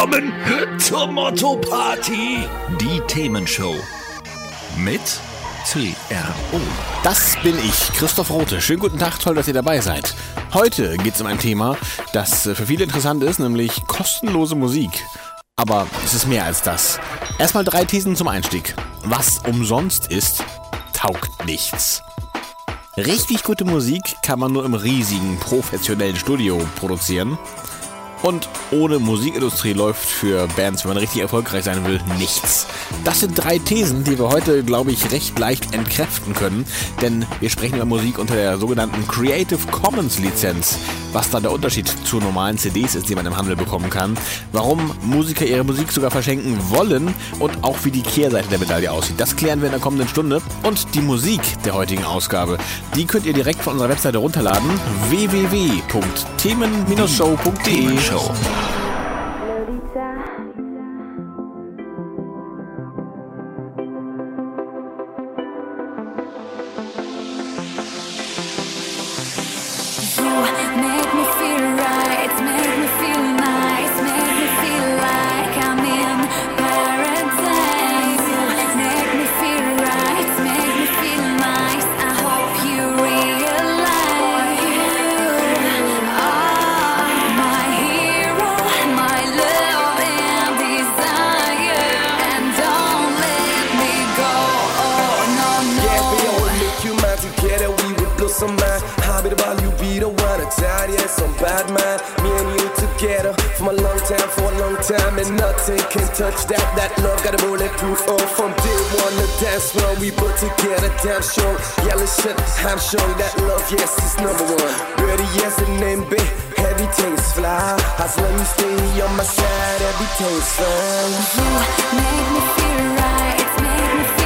Willkommen zur Motto Party. Die Themenshow. Mit CRO. Das bin ich, Christoph Rote. Schönen guten Tag, toll, dass ihr dabei seid. Heute geht es um ein Thema, das für viele interessant ist, nämlich kostenlose Musik. Aber es ist mehr als das. Erstmal drei Thesen zum Einstieg. Was umsonst ist, taugt nichts. Richtig gute Musik kann man nur im riesigen professionellen Studio produzieren. Und ohne Musikindustrie läuft für Bands, wenn man richtig erfolgreich sein will, nichts. Das sind drei Thesen, die wir heute, glaube ich, recht leicht entkräften können, denn wir sprechen über Musik unter der sogenannten Creative Commons Lizenz. Was da der Unterschied zu normalen CDs ist, die man im Handel bekommen kann, warum Musiker ihre Musik sogar verschenken wollen und auch wie die Kehrseite der Medaille aussieht. Das klären wir in der kommenden Stunde. Und die Musik der heutigen Ausgabe, die könnt ihr direkt von unserer Webseite runterladen: www.themen-show.de. Show. Touch that. That love got a bulletproof. Oh, from day one, the dance floor, we put together, damn strong. Yellow shit, I'm showing that love, yes, it's number one. Ready, yes, and name big. Everything's fly. As long as you stay on my side, everything's fine. You make me feel right, it's make me feel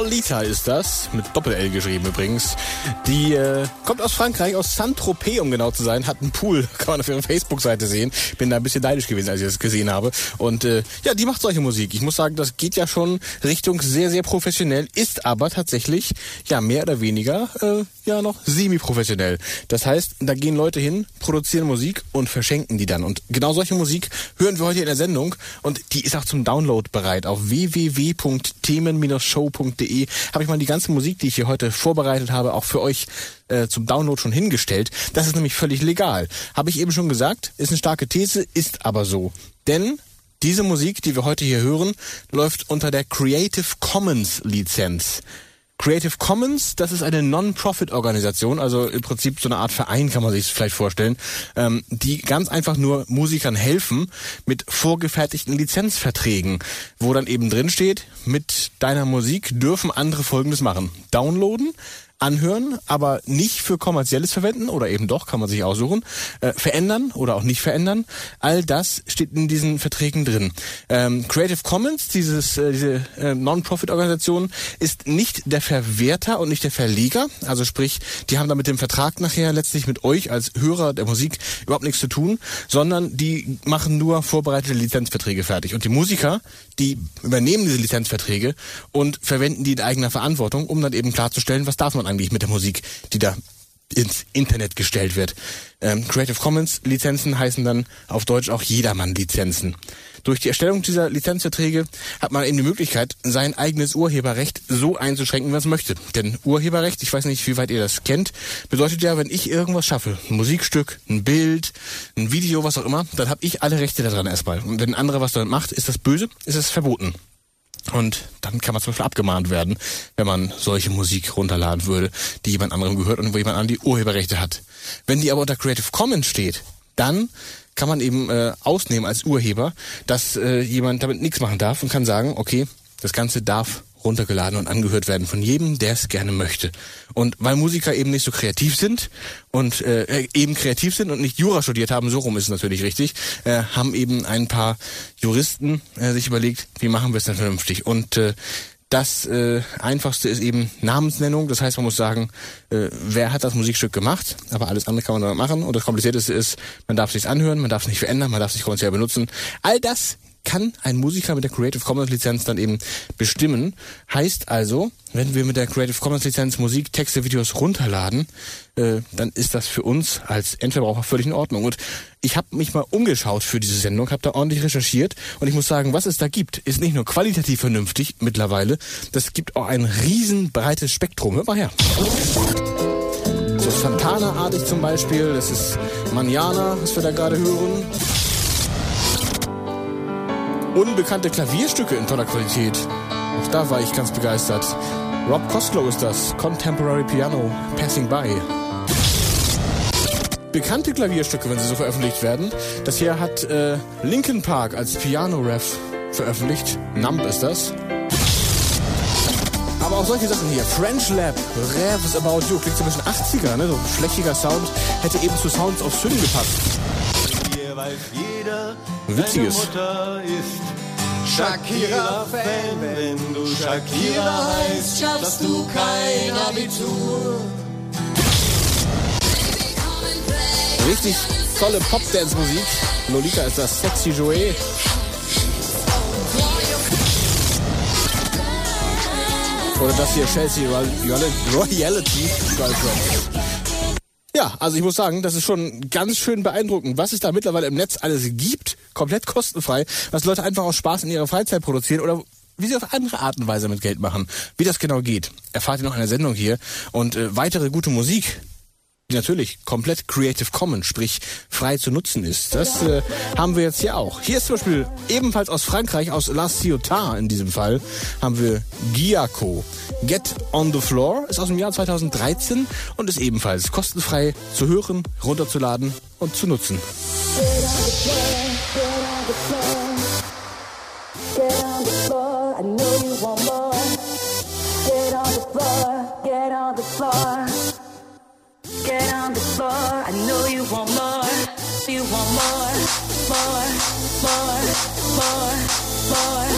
Lolita ist das, mit Doppel-L geschrieben übrigens. Die äh, kommt aus Frankreich, aus Saint-Tropez, um genau zu sein, hat einen Pool, kann man auf ihrer Facebook-Seite sehen. Bin da ein bisschen neidisch gewesen, als ich das gesehen habe. Und äh, ja, die macht solche Musik. Ich muss sagen, das geht ja schon Richtung sehr, sehr professionell, ist aber tatsächlich, ja, mehr oder weniger, äh, ja, noch semi-professionell. Das heißt, da gehen Leute hin, produzieren Musik und verschenken die dann. Und genau solche Musik hören wir heute in der Sendung und die ist auch zum Download bereit auf www.themen-show.de habe ich mal die ganze Musik, die ich hier heute vorbereitet habe, auch für euch äh, zum Download schon hingestellt. Das ist nämlich völlig legal. Habe ich eben schon gesagt, ist eine starke These, ist aber so. Denn diese Musik, die wir heute hier hören, läuft unter der Creative Commons Lizenz. Creative Commons, das ist eine Non-Profit-Organisation, also im Prinzip so eine Art Verein kann man sich vielleicht vorstellen, ähm, die ganz einfach nur Musikern helfen mit vorgefertigten Lizenzverträgen, wo dann eben drin steht, mit deiner Musik dürfen andere Folgendes machen. Downloaden, anhören, aber nicht für kommerzielles verwenden oder eben doch, kann man sich aussuchen, äh, verändern oder auch nicht verändern. All das steht in diesen Verträgen drin. Ähm, Creative Commons, dieses, äh, diese äh, Non-Profit-Organisation, ist nicht der Verwerter und nicht der Verleger. Also sprich, die haben da mit dem Vertrag nachher letztlich mit euch als Hörer der Musik überhaupt nichts zu tun, sondern die machen nur vorbereitete Lizenzverträge fertig. Und die Musiker, die übernehmen diese Lizenzverträge und verwenden die in eigener Verantwortung, um dann eben klarzustellen, was darf man eigentlich mit der Musik, die da ins Internet gestellt wird. Ähm, Creative Commons Lizenzen heißen dann auf Deutsch auch Jedermann Lizenzen. Durch die Erstellung dieser Lizenzverträge hat man eben die Möglichkeit, sein eigenes Urheberrecht so einzuschränken, wie man es möchte. Denn Urheberrecht, ich weiß nicht, wie weit ihr das kennt, bedeutet ja, wenn ich irgendwas schaffe, ein Musikstück, ein Bild, ein Video, was auch immer, dann habe ich alle Rechte daran erstmal. Und wenn ein anderer was damit macht, ist das böse, ist es verboten. Und dann kann man zum Beispiel abgemahnt werden, wenn man solche Musik runterladen würde, die jemand anderem gehört und wo jemand anderem die Urheberrechte hat. Wenn die aber unter Creative Commons steht, dann kann man eben äh, ausnehmen als Urheber, dass äh, jemand damit nichts machen darf und kann sagen, okay, das Ganze darf runtergeladen und angehört werden von jedem, der es gerne möchte. Und weil Musiker eben nicht so kreativ sind und äh, eben kreativ sind und nicht Jura studiert haben, so rum ist es natürlich richtig, äh, haben eben ein paar Juristen äh, sich überlegt, wie machen wir es denn vernünftig? Und äh, das äh, einfachste ist eben Namensnennung. Das heißt, man muss sagen, äh, wer hat das Musikstück gemacht, aber alles andere kann man damit machen. Und das Komplizierteste ist, man darf es nicht anhören, man darf es nicht verändern, man darf es nicht kommerziell benutzen. All das kann ein Musiker mit der Creative Commons Lizenz dann eben bestimmen. Heißt also, wenn wir mit der Creative Commons Lizenz Musik, Texte, Videos runterladen, äh, dann ist das für uns als Endverbraucher völlig in Ordnung. Und ich habe mich mal umgeschaut für diese Sendung, habe da ordentlich recherchiert und ich muss sagen, was es da gibt, ist nicht nur qualitativ vernünftig mittlerweile, das gibt auch ein riesen breites Spektrum. Hört mal her. So Santana-artig zum Beispiel, das ist Manjana, was wir da gerade hören. Unbekannte Klavierstücke in toller Qualität. Auch da war ich ganz begeistert. Rob Costlow ist das. Contemporary Piano, Passing By. Bekannte Klavierstücke, wenn sie so veröffentlicht werden. Das hier hat äh, Linkin Park als Piano-Ref veröffentlicht. Numb ist das. Aber auch solche Sachen hier. French Lab, Revs About You. Klingt so ein bisschen 80er, ne? So ein schlächiger Sound. Hätte eben zu Sounds of Syn gepasst. Hier weiß jeder, Witziges. Shakira-Fan. Wenn du Shakira heißt, schaffst du kein Abitur. Richtig tolle Pop-Dance-Musik. Lolita ist das Sexy Joey. Oder das hier Chelsea Royal- Royalty Girlfriend. Ja, also ich muss sagen, das ist schon ganz schön beeindruckend, was es da mittlerweile im Netz alles gibt, komplett kostenfrei, was Leute einfach aus Spaß in ihrer Freizeit produzieren oder wie sie auf andere Art und Weise mit Geld machen. Wie das genau geht, erfahrt ihr noch in der Sendung hier. Und äh, weitere gute Musik, die natürlich komplett Creative Commons, sprich frei zu nutzen ist. Das äh, haben wir jetzt hier auch. Hier ist zum Beispiel ebenfalls aus Frankreich, aus La Ciotat in diesem Fall, haben wir Giaco. Get on the Floor ist aus dem Jahr 2013 und ist ebenfalls kostenfrei zu hören, runterzuladen und zu nutzen. Get on the floor. I know you want more. Get on the floor. Get on the floor. Get on the floor. I know you want more. You want more. More. More. More. More.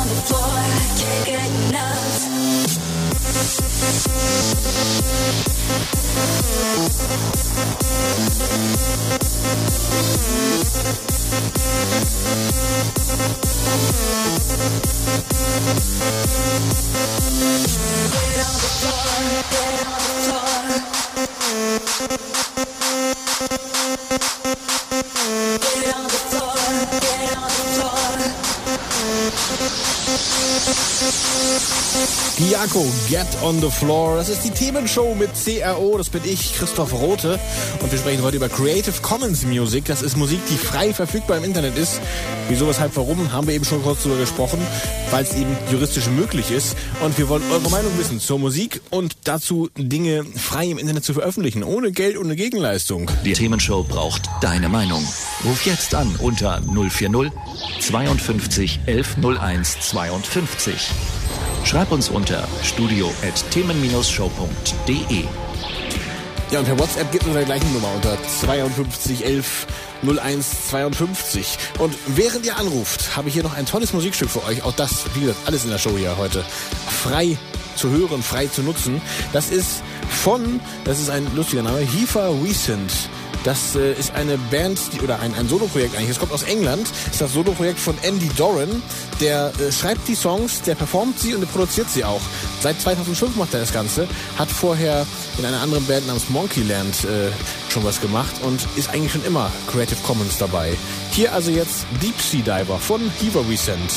on the floor, can't get enough. Get on the floor, get on the floor. Giaco, Get on the Floor. Das ist die Themenshow mit CRO. Das bin ich, Christoph Rote. Und wir sprechen heute über Creative Commons Music. Das ist Musik, die frei verfügbar im Internet ist. Wieso, weshalb, warum, haben wir eben schon kurz darüber gesprochen, weil es eben juristisch möglich ist. Und wir wollen eure Meinung wissen zur Musik und dazu Dinge frei im Internet zu veröffentlichen, ohne Geld, ohne Gegenleistung. Die Themenshow braucht deine Meinung. Ruf jetzt an unter 040 52 1101 52. Schreib uns unter studio.themen-show.de. Ja, und per WhatsApp gibt es unter der gleichen Nummer unter 52 11 01 52. Und während ihr anruft, habe ich hier noch ein tolles Musikstück für euch. Auch das, wie gesagt, alles in der Show hier heute. Frei zu hören, frei zu nutzen. Das ist von, das ist ein lustiger Name, Hifa Recent. Das äh, ist eine Band, die, oder ein, ein Soloprojekt eigentlich. Es kommt aus England. Das ist das Soloprojekt von Andy Doran. Der äh, schreibt die Songs, der performt sie und der produziert sie auch. Seit 2005 macht er das Ganze. Hat vorher in einer anderen Band namens Monkeyland äh, schon was gemacht und ist eigentlich schon immer Creative Commons dabei. Hier also jetzt Deep Sea Diver von Hiva Recent.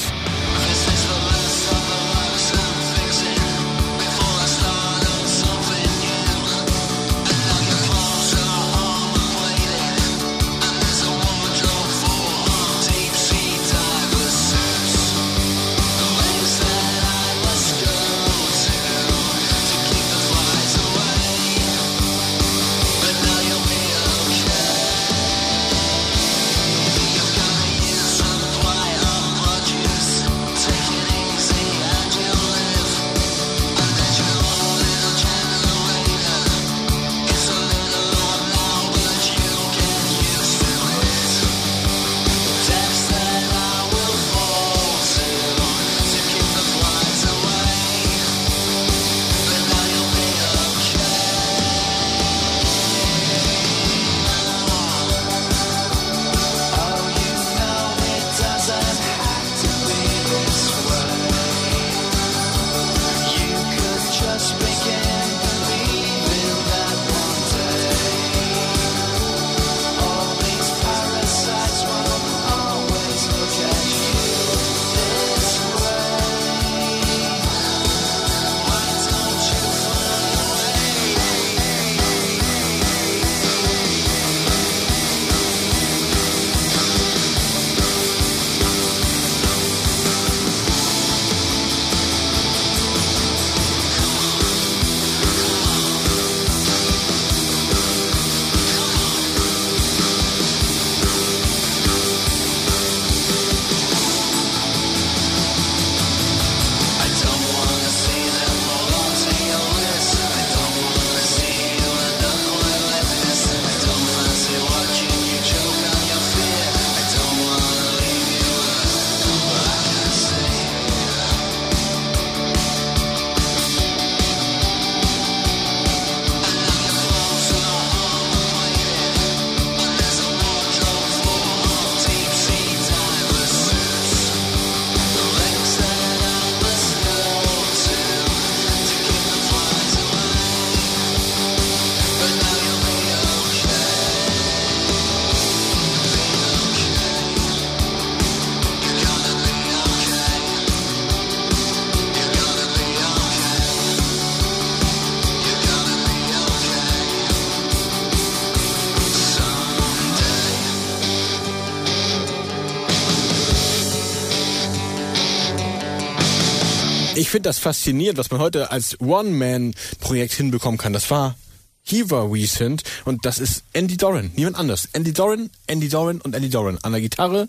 Finde das faszinierend, was man heute als One-Man-Projekt hinbekommen kann. Das war Heaver Recent und das ist Andy Doran, niemand anders. Andy Doran, Andy Doran und Andy Doran an der Gitarre,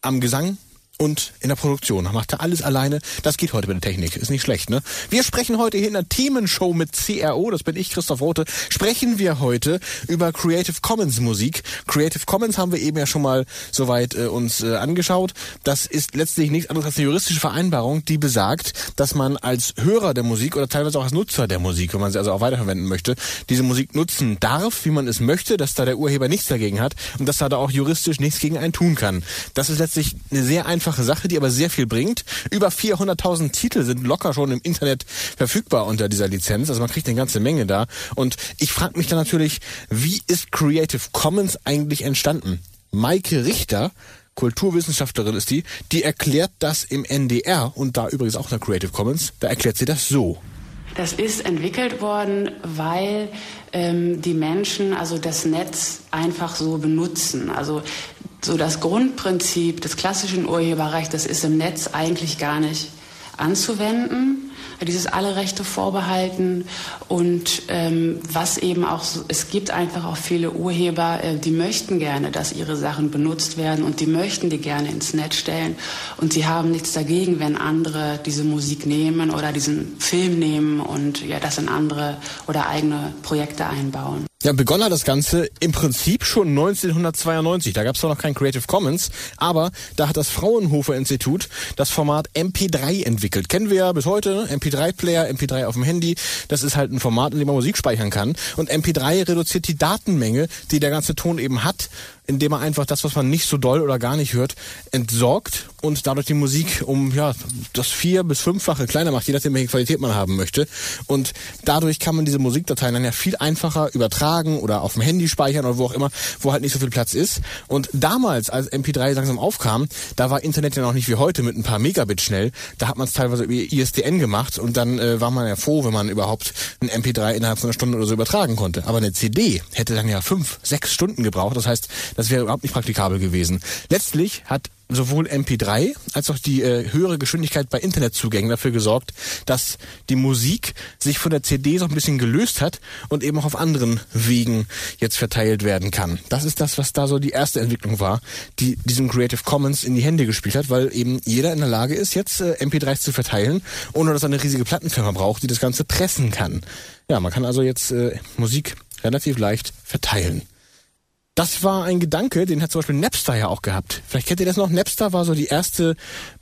am Gesang und in der Produktion. Macht er alles alleine. Das geht heute mit der Technik. Ist nicht schlecht, ne? Wir sprechen heute hier in der Themenshow mit CRO, das bin ich, Christoph Rote, sprechen wir heute über Creative Commons Musik. Creative Commons haben wir eben ja schon mal soweit äh, uns äh, angeschaut. Das ist letztlich nichts anderes als eine juristische Vereinbarung, die besagt, dass man als Hörer der Musik oder teilweise auch als Nutzer der Musik, wenn man sie also auch weiterverwenden möchte, diese Musik nutzen darf, wie man es möchte, dass da der Urheber nichts dagegen hat und dass da da auch juristisch nichts gegen einen tun kann. Das ist letztlich eine sehr einfache Sache, die aber sehr viel bringt. Über 400.000 Titel sind locker schon im Internet verfügbar unter dieser Lizenz. Also man kriegt eine ganze Menge da. Und ich frage mich dann natürlich, wie ist Creative Commons eigentlich entstanden? Maike Richter, Kulturwissenschaftlerin ist die, die erklärt das im NDR und da übrigens auch in der Creative Commons. Da erklärt sie das so. Das ist entwickelt worden, weil ähm, die Menschen also das Netz einfach so benutzen. Also so das Grundprinzip des klassischen Urheberrechts, das ist im Netz eigentlich gar nicht anzuwenden. Dieses alle Rechte vorbehalten und ähm, was eben auch, es gibt einfach auch viele Urheber, äh, die möchten gerne, dass ihre Sachen benutzt werden und die möchten die gerne ins Netz stellen und sie haben nichts dagegen, wenn andere diese Musik nehmen oder diesen Film nehmen und ja, das in andere oder eigene Projekte einbauen. Ja, begonnen hat das Ganze im Prinzip schon 1992. Da gab es noch kein Creative Commons, aber da hat das Fraunhofer Institut das Format MP3 entwickelt. Kennen wir ja bis heute, ne? MP3-Player, MP3 auf dem Handy. Das ist halt ein Format, in dem man Musik speichern kann. Und MP3 reduziert die Datenmenge, die der ganze Ton eben hat, indem er einfach das, was man nicht so doll oder gar nicht hört, entsorgt und dadurch die Musik um ja das vier bis fünffache kleiner macht, je nachdem welche Qualität man haben möchte. Und dadurch kann man diese Musikdateien dann ja viel einfacher übertragen oder auf dem Handy speichern oder wo auch immer, wo halt nicht so viel Platz ist. Und damals, als MP3 langsam aufkam, da war Internet ja noch nicht wie heute mit ein paar Megabit schnell. Da hat man es teilweise über ISDN gemacht und dann äh, war man ja froh, wenn man überhaupt ein MP3 innerhalb von einer Stunde oder so übertragen konnte. Aber eine CD hätte dann ja fünf, sechs Stunden gebraucht. Das heißt, das wäre überhaupt nicht praktikabel gewesen. Letztlich hat sowohl MP3 als auch die äh, höhere Geschwindigkeit bei Internetzugängen dafür gesorgt, dass die Musik sich von der CD so ein bisschen gelöst hat und eben auch auf anderen Wegen jetzt verteilt werden kann. Das ist das, was da so die erste Entwicklung war, die diesem Creative Commons in die Hände gespielt hat, weil eben jeder in der Lage ist, jetzt äh, MP3s zu verteilen, ohne dass er eine riesige Plattenfirma braucht, die das Ganze pressen kann. Ja, man kann also jetzt äh, Musik relativ leicht verteilen. Das war ein Gedanke, den hat zum Beispiel Napster ja auch gehabt. Vielleicht kennt ihr das noch. Napster war so die erste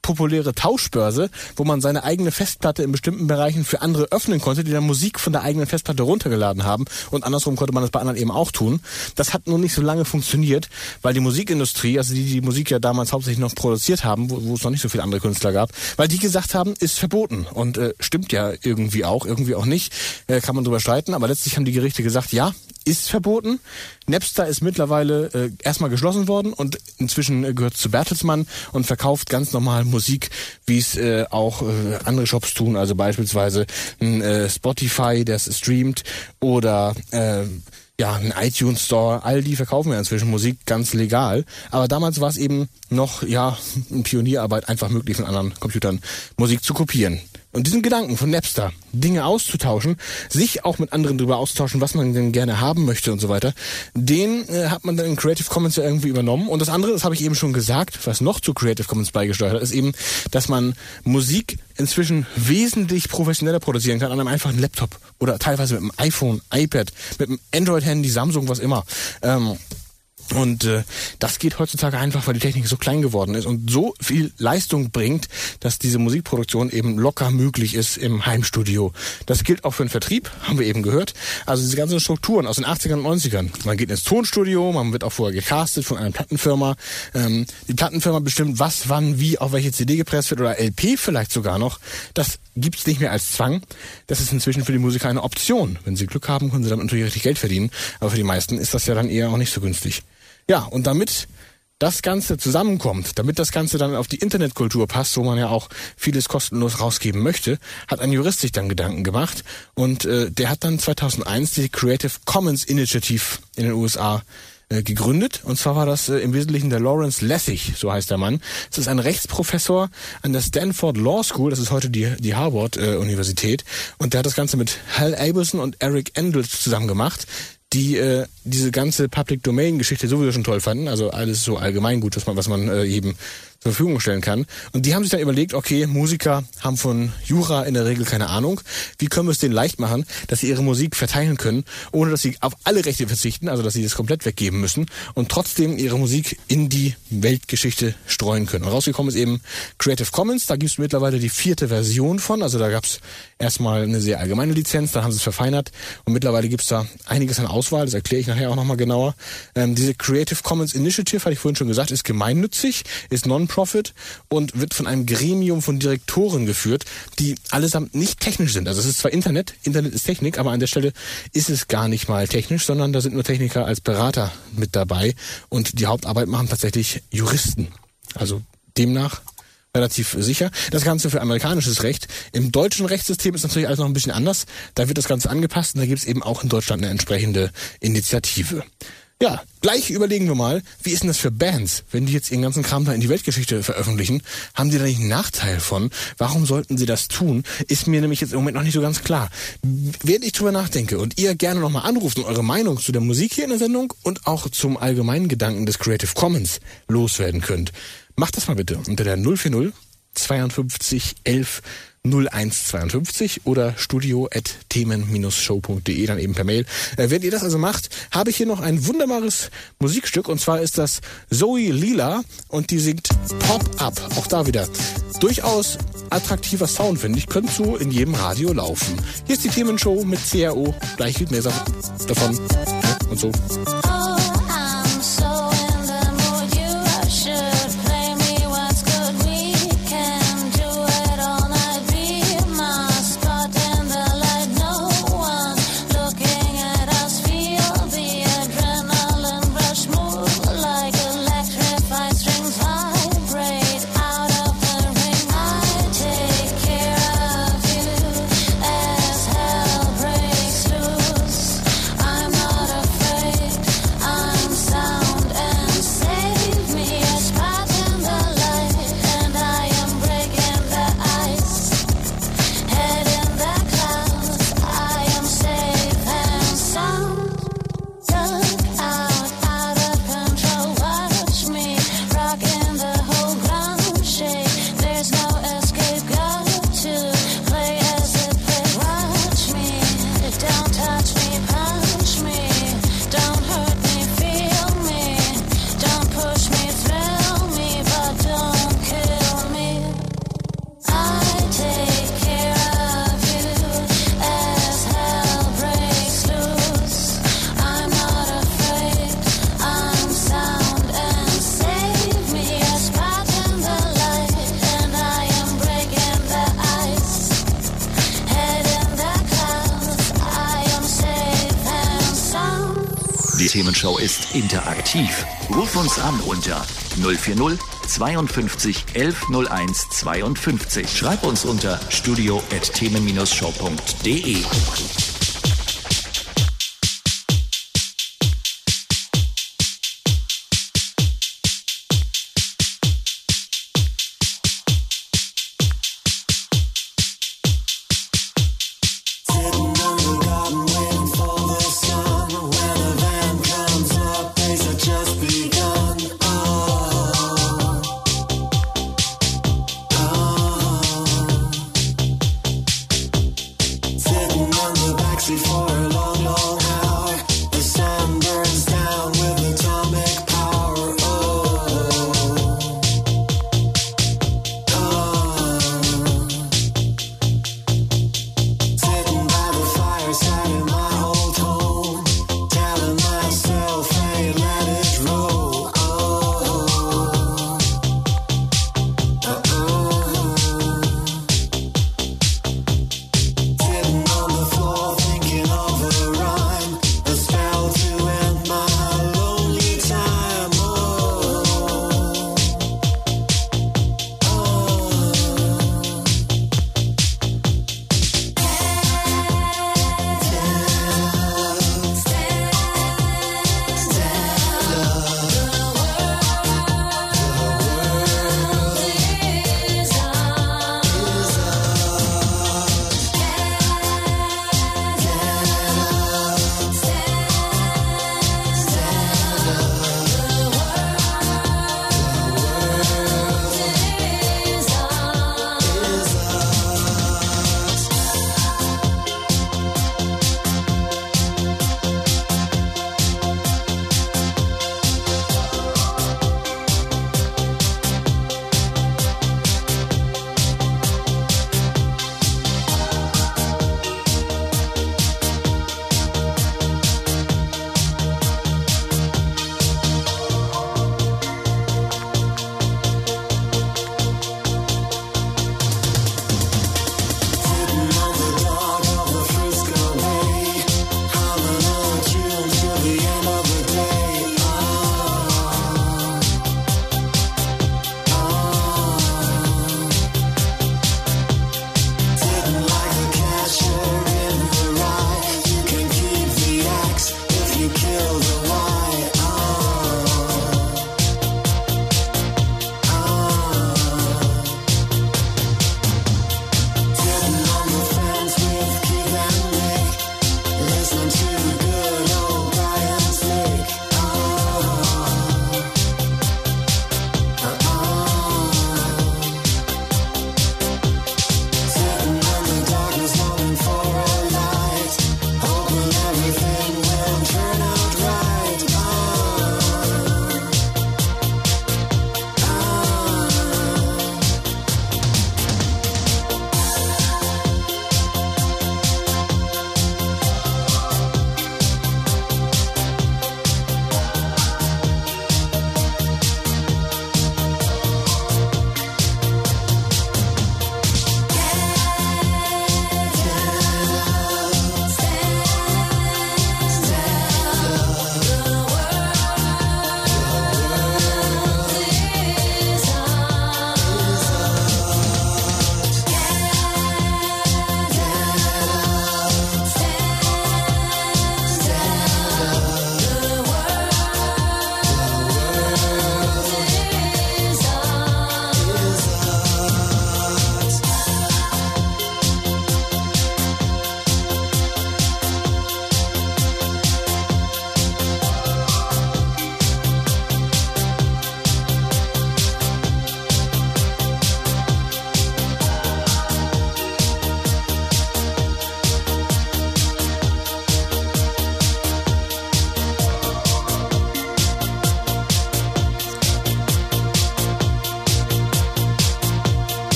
populäre Tauschbörse, wo man seine eigene Festplatte in bestimmten Bereichen für andere öffnen konnte, die dann Musik von der eigenen Festplatte runtergeladen haben. Und andersrum konnte man das bei anderen eben auch tun. Das hat nur nicht so lange funktioniert, weil die Musikindustrie, also die die Musik ja damals hauptsächlich noch produziert haben, wo, wo es noch nicht so viele andere Künstler gab, weil die gesagt haben, ist verboten. Und äh, stimmt ja irgendwie auch, irgendwie auch nicht. Äh, kann man drüber streiten. Aber letztlich haben die Gerichte gesagt, ja, ist verboten. Napster ist mittlerweile äh, erstmal geschlossen worden und inzwischen äh, gehört zu Bertelsmann und verkauft ganz normal Musik, wie es äh, auch äh, andere Shops tun, also beispielsweise ein äh, Spotify, das streamt oder äh, ja, ein iTunes Store, all die verkaufen ja inzwischen Musik ganz legal. Aber damals war es eben noch, ja, Pionierarbeit einfach möglich, von anderen Computern Musik zu kopieren. Und diesen Gedanken von Napster, Dinge auszutauschen, sich auch mit anderen darüber auszutauschen, was man denn gerne haben möchte und so weiter, den äh, hat man dann in Creative Commons ja irgendwie übernommen. Und das andere, das habe ich eben schon gesagt, was noch zu Creative Commons beigesteuert hat, ist eben, dass man Musik inzwischen wesentlich professioneller produzieren kann an einem einfachen Laptop oder teilweise mit einem iPhone, iPad, mit einem Android-Handy, Samsung, was immer. Ähm, und äh, das geht heutzutage einfach, weil die Technik so klein geworden ist und so viel Leistung bringt, dass diese Musikproduktion eben locker möglich ist im Heimstudio. Das gilt auch für den Vertrieb, haben wir eben gehört. Also diese ganzen Strukturen aus den 80ern und 90ern. Man geht ins Tonstudio, man wird auch vorher gecastet von einer Plattenfirma. Ähm, die Plattenfirma bestimmt, was, wann, wie, auf welche CD gepresst wird oder LP vielleicht sogar noch. Das gibt's nicht mehr als Zwang. Das ist inzwischen für die Musiker eine Option. Wenn sie Glück haben, können sie damit natürlich richtig Geld verdienen. Aber für die meisten ist das ja dann eher auch nicht so günstig. Ja, und damit das Ganze zusammenkommt, damit das Ganze dann auf die Internetkultur passt, wo man ja auch vieles kostenlos rausgeben möchte, hat ein Jurist sich dann Gedanken gemacht und äh, der hat dann 2001 die Creative Commons Initiative in den USA äh, gegründet. Und zwar war das äh, im Wesentlichen der Lawrence Lessig, so heißt der Mann. Das ist ein Rechtsprofessor an der Stanford Law School, das ist heute die, die Harvard-Universität. und der hat das Ganze mit Hal Abelson und Eric Endels zusammen gemacht die äh, diese ganze Public Domain Geschichte sowieso schon toll fanden, also alles so allgemeingut, was man was man äh, jedem zur Verfügung stellen kann. Und die haben sich dann überlegt, okay, Musiker haben von Jura in der Regel keine Ahnung. Wie können wir es denen leicht machen, dass sie ihre Musik verteilen können, ohne dass sie auf alle Rechte verzichten, also dass sie das komplett weggeben müssen und trotzdem ihre Musik in die Weltgeschichte streuen können. Und rausgekommen ist eben Creative Commons, da gibt es mittlerweile die vierte Version von, also da gab es erstmal eine sehr allgemeine Lizenz, dann haben sie es verfeinert und mittlerweile gibt es da einiges an Auswahl, das erkläre ich nachher auch nochmal genauer. Ähm, diese Creative Commons Initiative, hatte ich vorhin schon gesagt, ist gemeinnützig, ist Non-Profit und wird von einem Gremium von Direktoren geführt, die allesamt nicht technisch sind. Also es ist zwar Internet, Internet ist Technik, aber an der Stelle ist es gar nicht mal technisch, sondern da sind nur Techniker als Berater mit dabei und die Hauptarbeit machen tatsächlich Juristen. Also demnach relativ sicher. Das Ganze für amerikanisches Recht. Im deutschen Rechtssystem ist natürlich alles noch ein bisschen anders. Da wird das Ganze angepasst und da gibt es eben auch in Deutschland eine entsprechende Initiative. Ja, gleich überlegen wir mal, wie ist denn das für Bands, wenn die jetzt ihren ganzen Kram da in die Weltgeschichte veröffentlichen? Haben die da nicht einen Nachteil von? Warum sollten sie das tun? Ist mir nämlich jetzt im Moment noch nicht so ganz klar. Während ich drüber nachdenke und ihr gerne nochmal anruft und eure Meinung zu der Musik hier in der Sendung und auch zum allgemeinen Gedanken des Creative Commons loswerden könnt, macht das mal bitte unter der 040 52 11 0152 oder studio at themen-show.de, dann eben per Mail. Äh, wenn ihr das also macht, habe ich hier noch ein wunderbares Musikstück und zwar ist das Zoe Lila und die singt Pop Up. Auch da wieder durchaus attraktiver Sound, finde ich. Könnte so in jedem Radio laufen. Hier ist die Themenshow mit CRO. Gleich gibt mehr davon ja, und so. Themenshow ist interaktiv. Ruf uns an unter 040 52 1101 52. Schreib uns unter studio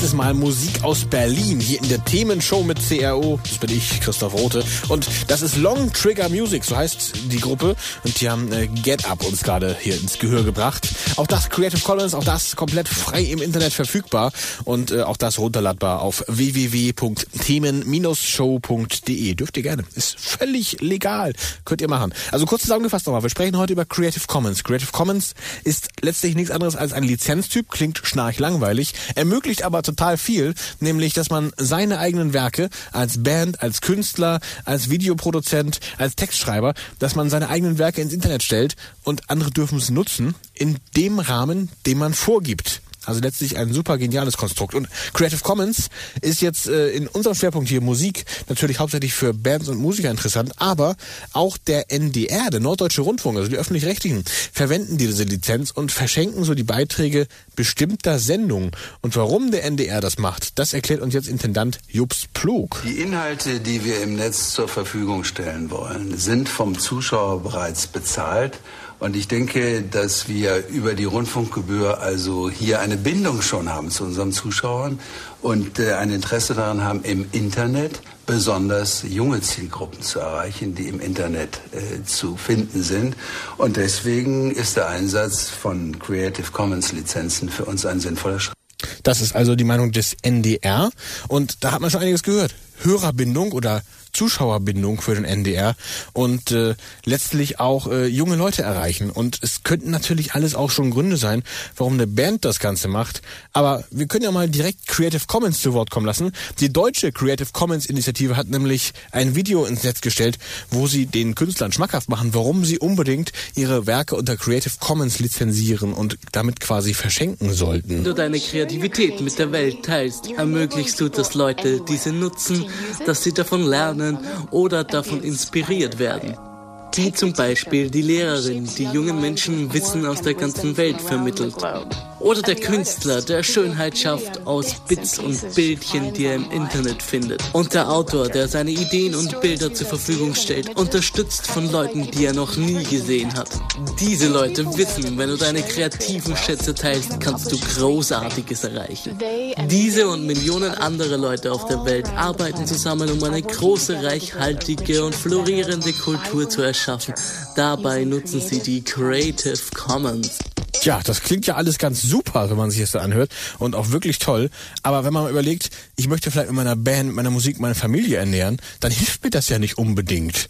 Ist mal Musik aus Berlin, hier in der Themenshow mit CRO. Das bin ich, Christoph Rote. Und das ist Long Trigger Music, so heißt die Gruppe. Und die haben äh, Get Up uns gerade hier ins Gehör gebracht. Auch das Creative Commons, auch das komplett frei im Internet verfügbar. Und äh, auch das runterladbar auf www.themen-show.de. Dürft ihr gerne. Ist völlig legal. Könnt ihr machen. Also kurz zusammengefasst nochmal. Wir sprechen heute über Creative Commons. Creative Commons ist letztlich nichts anderes als ein Lizenztyp. Klingt schnarchlangweilig. Ermöglicht aber total viel. Nämlich, dass man seine eigenen Werke als Band, als Künstler, als Videoproduzent, als Textschreiber, dass man seine eigenen Werke ins Internet stellt und andere dürfen es nutzen in dem Rahmen, den man vorgibt. Also letztlich ein super geniales Konstrukt. Und Creative Commons ist jetzt äh, in unserem Schwerpunkt hier Musik natürlich hauptsächlich für Bands und Musiker interessant, aber auch der NDR, der Norddeutsche Rundfunk, also die öffentlich-rechtlichen, verwenden diese Lizenz und verschenken so die Beiträge bestimmter Sendungen. Und warum der NDR das macht, das erklärt uns jetzt Intendant Jobs Plog. Die Inhalte, die wir im Netz zur Verfügung stellen wollen, sind vom Zuschauer bereits bezahlt. Und ich denke, dass wir über die Rundfunkgebühr also hier eine Bindung schon haben zu unseren Zuschauern und äh, ein Interesse daran haben, im Internet besonders junge Zielgruppen zu erreichen, die im Internet äh, zu finden sind. Und deswegen ist der Einsatz von Creative Commons Lizenzen für uns ein sinnvoller Schritt. Das ist also die Meinung des NDR. Und da hat man schon einiges gehört. Hörerbindung oder Zuschauerbindung für den NDR und äh, letztlich auch äh, junge Leute erreichen. Und es könnten natürlich alles auch schon Gründe sein, warum eine Band das Ganze macht. Aber wir können ja mal direkt Creative Commons zu Wort kommen lassen. Die deutsche Creative Commons Initiative hat nämlich ein Video ins Netz gestellt, wo sie den Künstlern schmackhaft machen, warum sie unbedingt ihre Werke unter Creative Commons lizenzieren und damit quasi verschenken sollten. Wenn du deine Kreativität mit der Welt teilst, ermöglichst du, dass Leute diese nutzen, dass sie davon lernen oder davon inspiriert werden. Wie zum Beispiel die Lehrerin, die jungen Menschen Wissen aus der ganzen Welt vermittelt. Oder der Künstler, der Schönheit schafft aus Bits und Bildchen, die er im Internet findet. Und der Autor, der seine Ideen und Bilder zur Verfügung stellt, unterstützt von Leuten, die er noch nie gesehen hat. Diese Leute wissen, wenn du deine kreativen Schätze teilst, kannst du Großartiges erreichen. Diese und Millionen andere Leute auf der Welt arbeiten zusammen, um eine große, reichhaltige und florierende Kultur zu erschaffen. Dabei nutzen sie die Creative Commons. Tja, das klingt ja alles ganz super, wenn man sich das so anhört und auch wirklich toll. Aber wenn man überlegt, ich möchte vielleicht mit meiner Band, mit meiner Musik meine Familie ernähren, dann hilft mir das ja nicht unbedingt.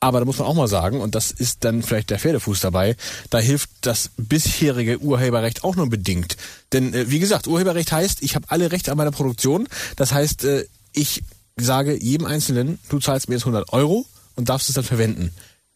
Aber da muss man auch mal sagen, und das ist dann vielleicht der Pferdefuß dabei, da hilft das bisherige Urheberrecht auch nur bedingt. Denn äh, wie gesagt, Urheberrecht heißt, ich habe alle Rechte an meiner Produktion. Das heißt, äh, ich sage jedem Einzelnen, du zahlst mir jetzt 100 Euro und darfst es dann verwenden.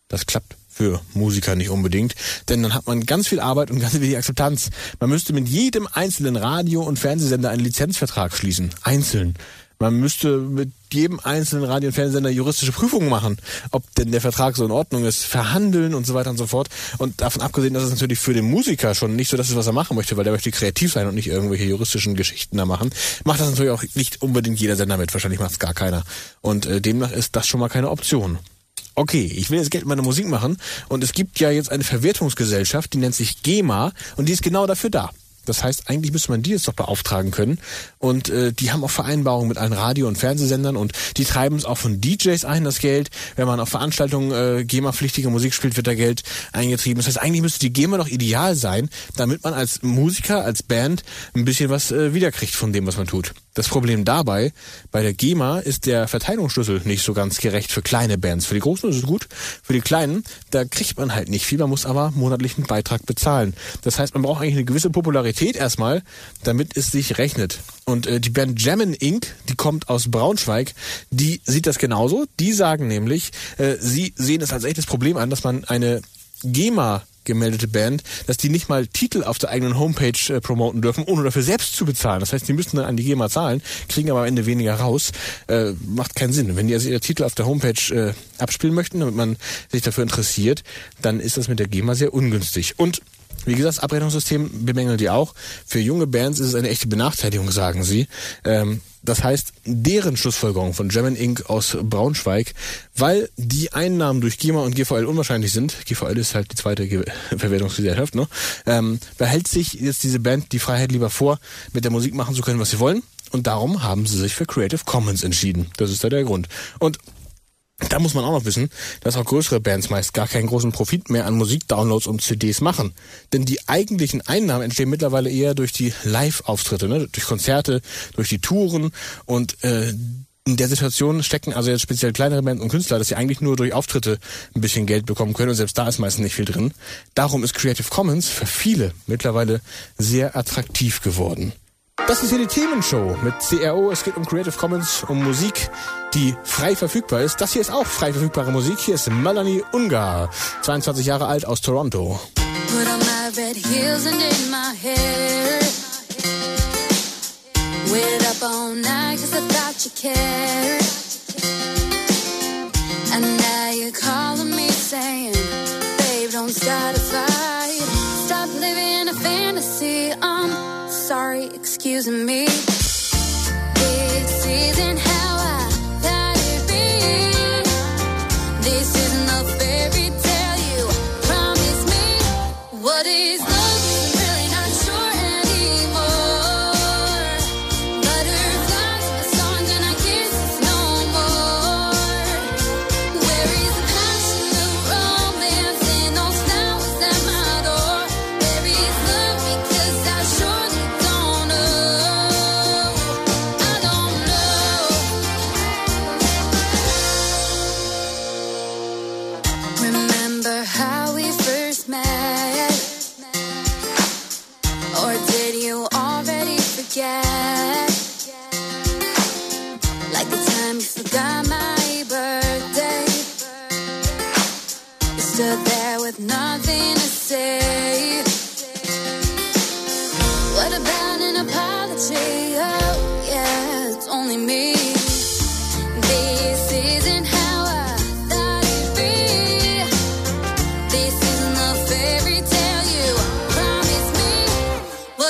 Das klappt für Musiker nicht unbedingt, denn dann hat man ganz viel Arbeit und ganz wenig Akzeptanz. Man müsste mit jedem einzelnen Radio- und Fernsehsender einen Lizenzvertrag schließen, einzeln. Man müsste mit jedem einzelnen Radio- und Fernsehsender juristische Prüfungen machen, ob denn der Vertrag so in Ordnung ist, verhandeln und so weiter und so fort. Und davon abgesehen, dass es natürlich für den Musiker schon nicht so das ist, was er machen möchte, weil er möchte kreativ sein und nicht irgendwelche juristischen Geschichten da machen, macht das natürlich auch nicht unbedingt jeder Sender mit. Wahrscheinlich macht es gar keiner. Und äh, demnach ist das schon mal keine Option okay, ich will jetzt Geld mit meiner Musik machen und es gibt ja jetzt eine Verwertungsgesellschaft, die nennt sich GEMA und die ist genau dafür da. Das heißt, eigentlich müsste man die jetzt doch beauftragen können. Und äh, die haben auch Vereinbarungen mit allen Radio- und Fernsehsendern und die treiben es auch von DJs ein, das Geld. Wenn man auf Veranstaltungen äh, GEMA-pflichtige Musik spielt, wird da Geld eingetrieben. Das heißt, eigentlich müsste die GEMA doch ideal sein, damit man als Musiker, als Band ein bisschen was äh, wiederkriegt von dem, was man tut. Das Problem dabei, bei der GEMA ist der Verteilungsschlüssel nicht so ganz gerecht für kleine Bands. Für die großen ist es gut, für die kleinen, da kriegt man halt nicht viel, man muss aber monatlichen Beitrag bezahlen. Das heißt, man braucht eigentlich eine gewisse Popularität erstmal, damit es sich rechnet. Und äh, die Band Jammin Inc., die kommt aus Braunschweig, die sieht das genauso. Die sagen nämlich, äh, sie sehen es als echtes Problem an, dass man eine GEMA gemeldete Band, dass die nicht mal Titel auf der eigenen Homepage äh, promoten dürfen, ohne dafür selbst zu bezahlen. Das heißt, die müssen dann an die GEMA zahlen, kriegen aber am Ende weniger raus. Äh, macht keinen Sinn. Wenn die also ihre Titel auf der Homepage äh, abspielen möchten, damit man sich dafür interessiert, dann ist das mit der GEMA sehr ungünstig. Und Wie gesagt, das Abrechnungssystem bemängelt die auch. Für junge Bands ist es eine echte Benachteiligung, sagen sie. Ähm, das heißt, deren Schlussfolgerung von German Inc. aus Braunschweig, weil die Einnahmen durch GEMA und GVL unwahrscheinlich sind, GVL ist halt die zweite Ge Verwertungsgesellschaft, ne? ähm, behält sich jetzt diese Band die Freiheit lieber vor, mit der Musik machen zu können, was sie wollen. Und darum haben sie sich für Creative Commons entschieden. Das ist da der Grund. Und da muss man auch noch wissen, dass auch größere Bands meist gar keinen großen Profit mehr an Musikdownloads und CDs machen. Denn die eigentlichen Einnahmen entstehen mittlerweile eher durch die Live-Auftritte, ne? durch Konzerte, durch die Touren und äh, in der Situation stecken also jetzt speziell kleinere Bands und Künstler, dass sie eigentlich nur durch Auftritte ein bisschen Geld bekommen können und selbst da ist meistens nicht viel drin. Darum ist Creative Commons für viele mittlerweile sehr attraktiv geworden. Das ist hier die Themenshow mit CRO. Es geht um Creative Commons, um Musik, die frei verfügbar ist. Das hier ist auch frei verfügbare Musik. Hier ist Melanie Ungar, 22 Jahre alt aus Toronto. Put on my red heels and did my hair. Waited up all night cause I thought you cared. And now you're calling me saying, babe, don't start a fight. excusing me.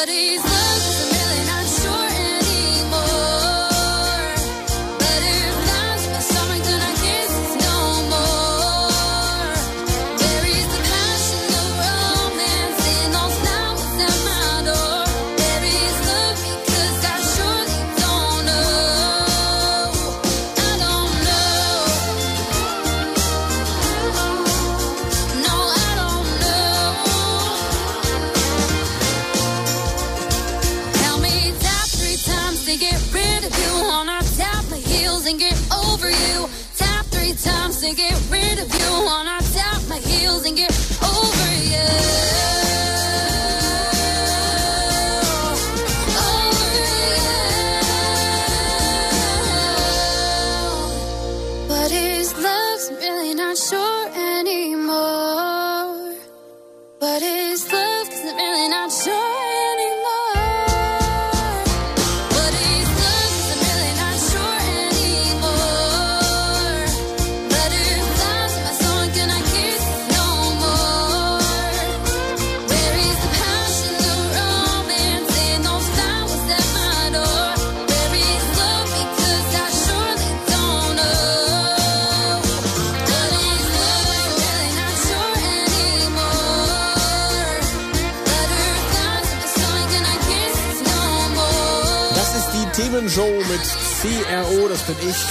What is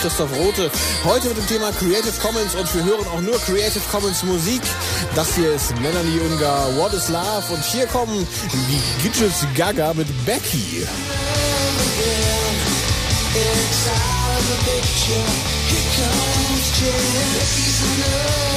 Christoph Rote. Heute mit dem Thema Creative Commons und wir hören auch nur Creative Commons Musik. Das hier ist Melanie Ungar, What is Love? Und hier kommen die Gidgets Gaga mit Becky. Already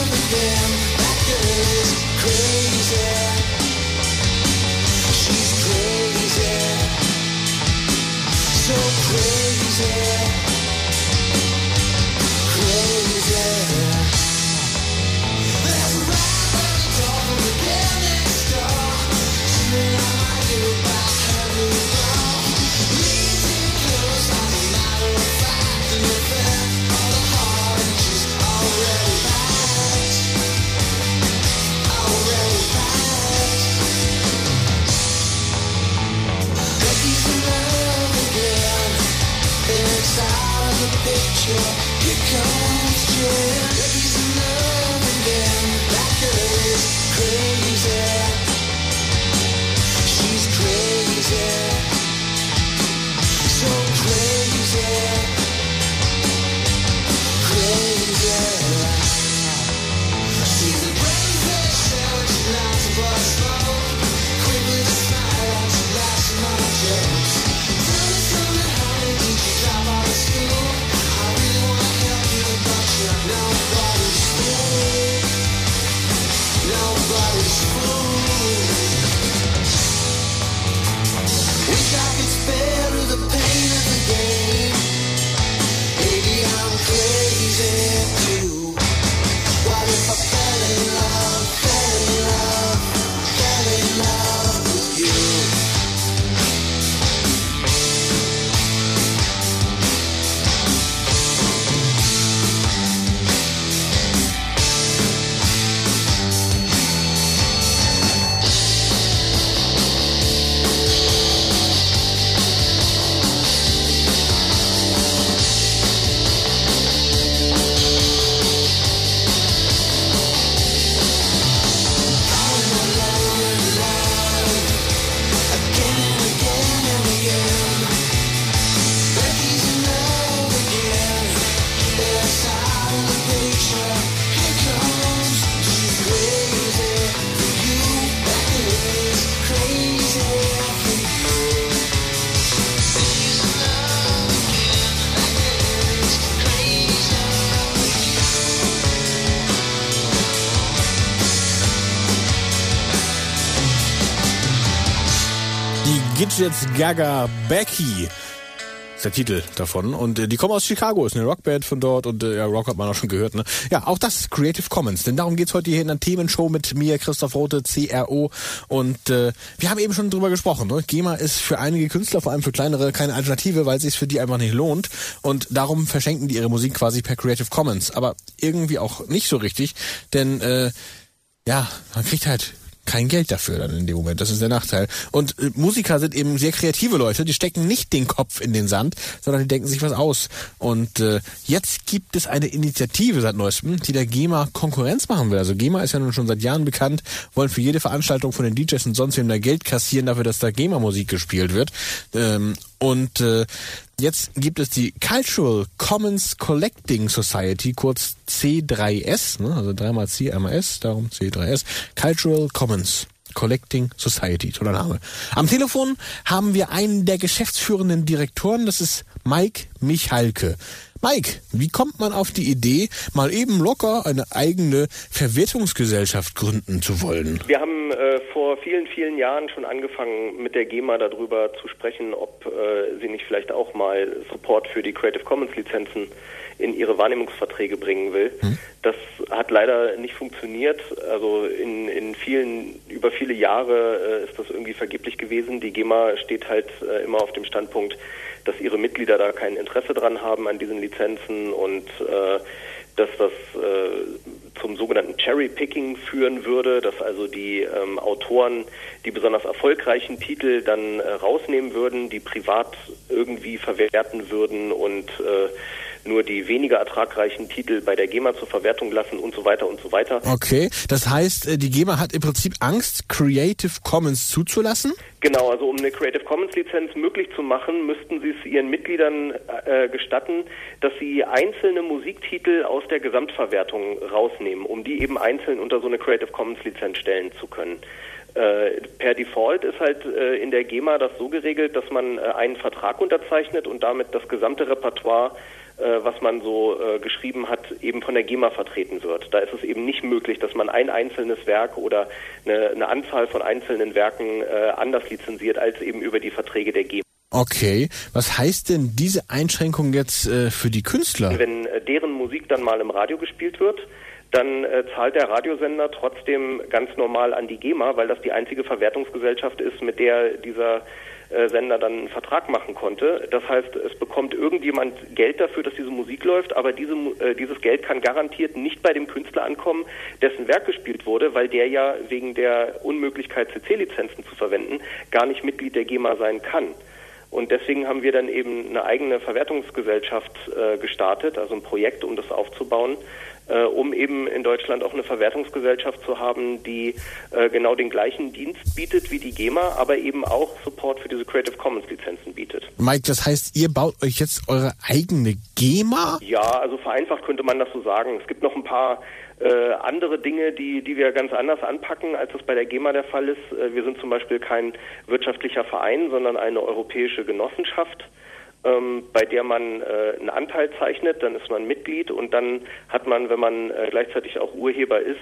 Gidgets Gaga Becky. Ist der Titel davon. Und äh, die kommen aus Chicago, ist eine Rockband von dort und äh, ja, Rock hat man auch schon gehört. Ne? Ja, auch das Creative Commons, denn darum geht's heute hier in einer Themenshow mit mir, Christoph Rote, CRO. Und äh, wir haben eben schon drüber gesprochen. Ne? GEMA ist für einige Künstler, vor allem für kleinere, keine Alternative, weil es sich für die einfach nicht lohnt. Und darum verschenken die ihre Musik quasi per Creative Commons. Aber irgendwie auch nicht so richtig, denn äh, ja, man kriegt halt kein Geld dafür dann in dem Moment. Das ist der Nachteil. Und äh, Musiker sind eben sehr kreative Leute, die stecken nicht den Kopf in den Sand, sondern die denken sich was aus. Und äh, jetzt gibt es eine Initiative seit neuestem, die der GEMA Konkurrenz machen will. Also GEMA ist ja nun schon seit Jahren bekannt, wollen für jede Veranstaltung von den DJs und sonst wem da Geld kassieren dafür, dass da GEMA-Musik gespielt wird. Ähm, und äh, jetzt gibt es die Cultural Commons Collecting Society, kurz C3S, ne? also dreimal C, einmal S, darum C3S. Cultural Commons Collecting Society, toller Name. Am Telefon haben wir einen der geschäftsführenden Direktoren, das ist Mike Michalke. Mike, wie kommt man auf die Idee, mal eben locker eine eigene Verwertungsgesellschaft gründen zu wollen? Wir haben äh, vor vielen, vielen Jahren schon angefangen, mit der GEMA darüber zu sprechen, ob äh, sie nicht vielleicht auch mal Support für die Creative Commons Lizenzen in ihre Wahrnehmungsverträge bringen will. Hm. Das hat leider nicht funktioniert. Also in, in vielen, über viele Jahre äh, ist das irgendwie vergeblich gewesen. Die GEMA steht halt äh, immer auf dem Standpunkt, dass ihre Mitglieder da kein Interesse dran haben an diesen Lizenzen und äh, dass das äh, zum sogenannten Cherry-Picking führen würde, dass also die ähm, Autoren die besonders erfolgreichen Titel dann äh, rausnehmen würden, die privat irgendwie verwerten würden und äh, nur die weniger ertragreichen Titel bei der GEMA zur Verwertung lassen und so weiter und so weiter. Okay, das heißt, äh, die GEMA hat im Prinzip Angst, Creative Commons zuzulassen? Genau, also um eine Creative Commons Lizenz möglich zu machen, müssten sie es ihren Mitgliedern äh, gestatten, dass sie einzelne Musiktitel aus der Gesamtverwertung rausnehmen, um die eben einzeln unter so eine Creative Commons Lizenz stellen zu können. Äh, per Default ist halt äh, in der GEMA das so geregelt, dass man äh, einen Vertrag unterzeichnet und damit das gesamte Repertoire was man so äh, geschrieben hat, eben von der GEMA vertreten wird. Da ist es eben nicht möglich, dass man ein einzelnes Werk oder eine, eine Anzahl von einzelnen Werken äh, anders lizenziert als eben über die Verträge der GEMA. Okay, was heißt denn diese Einschränkung jetzt äh, für die Künstler? Wenn äh, deren Musik dann mal im Radio gespielt wird, dann äh, zahlt der Radiosender trotzdem ganz normal an die GEMA, weil das die einzige Verwertungsgesellschaft ist, mit der dieser äh, Sender dann einen Vertrag machen konnte. Das heißt, es bekommt irgendjemand Geld dafür, dass diese Musik läuft, aber diese, äh, dieses Geld kann garantiert nicht bei dem Künstler ankommen, dessen Werk gespielt wurde, weil der ja wegen der Unmöglichkeit, CC-Lizenzen zu verwenden, gar nicht Mitglied der GEMA sein kann. Und deswegen haben wir dann eben eine eigene Verwertungsgesellschaft äh, gestartet, also ein Projekt, um das aufzubauen, äh, um eben in Deutschland auch eine Verwertungsgesellschaft zu haben, die äh, genau den gleichen Dienst bietet wie die GEMA, aber eben auch Support für diese Creative Commons Lizenzen bietet. Mike, das heißt, ihr baut euch jetzt eure eigene GEMA? Ja, also vereinfacht könnte man das so sagen. Es gibt noch ein paar äh, andere Dinge, die, die wir ganz anders anpacken, als es bei der GEMA der Fall ist. Äh, wir sind zum Beispiel kein wirtschaftlicher Verein, sondern eine europäische Genossenschaft, ähm, bei der man äh, einen Anteil zeichnet, dann ist man Mitglied und dann hat man, wenn man äh, gleichzeitig auch Urheber ist,